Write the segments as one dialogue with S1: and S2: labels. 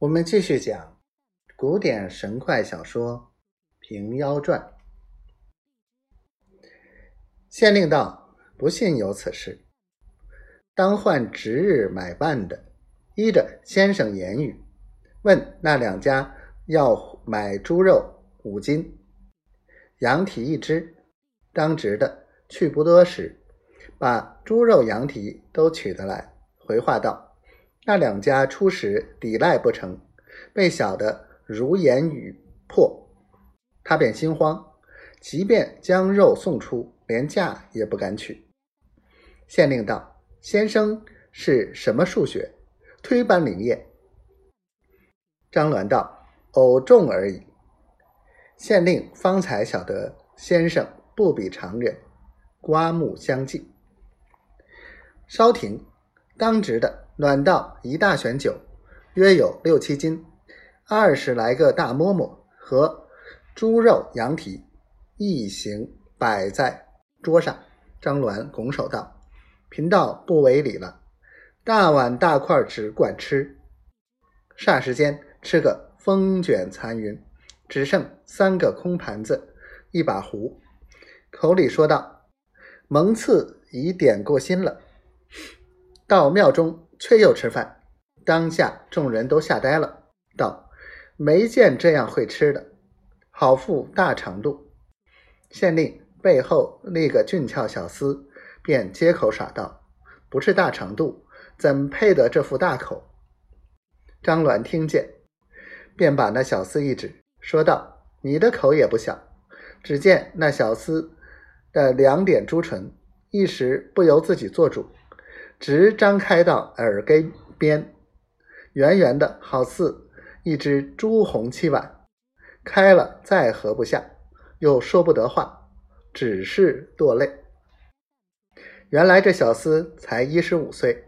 S1: 我们继续讲古典神怪小说《平妖传》。县令道：“不信有此事，当换值日买办的，依着先生言语，问那两家要买猪肉五斤，羊蹄一只。当值的去不多时，把猪肉、羊蹄都取得来，回话道。”那两家初时抵赖不成，被晓得如言语破，他便心慌，即便将肉送出，连价也不敢取。县令道：“先生是什么数学？推班灵验？”张鸾道：“偶中而已。”县令方才晓得先生不比常人，刮目相继。稍停，当值的。暖道一大选酒，约有六七斤，二十来个大馍馍和猪肉、羊蹄，一行摆在桌上。张鸾拱手道：“贫道不为礼了，大碗大块只管吃。”霎时间吃个风卷残云，只剩三个空盘子，一把壶，口里说道：“蒙赐已点过心了，到庙中。”却又吃饭，当下众人都吓呆了，道：“没见这样会吃的，好腹大肠肚。”县令背后立个俊俏小厮，便接口耍道：“不是大肠肚，怎配得这副大口？”张鸾听见，便把那小厮一指，说道：“你的口也不小。”只见那小厮的两点朱唇，一时不由自己做主。直张开到耳根边，圆圆的，好似一只朱红漆碗，开了再合不下，又说不得话，只是堕泪。原来这小厮才一十五岁，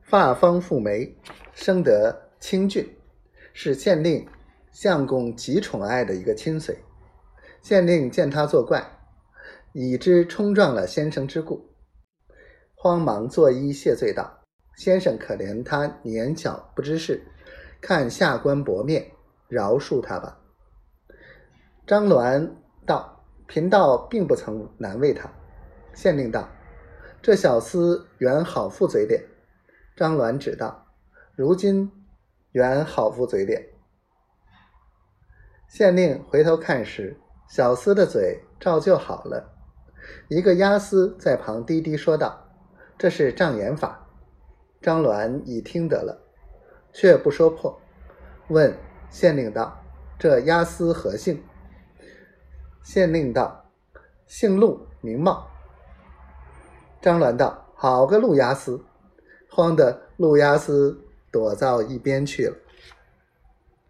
S1: 发丰富眉，生得清俊，是县令相公极宠爱的一个亲随。县令见他作怪，已知冲撞了先生之故。慌忙作揖谢罪道：“先生可怜他年小不知事，看下官薄面，饶恕他吧。”张鸾道：“贫道并不曾难为他。”县令道：“这小厮原好副嘴脸。”张鸾指道：“如今原好副嘴脸。”县令回头看时，小厮的嘴照旧好了。一个押司在旁低低说道。这是障眼法，张鸾已听得了，却不说破，问县令道：“这押司何姓？”县令道：“姓陆，名茂。”张鸾道：“好个陆押司！”慌得陆押司躲到一边去了。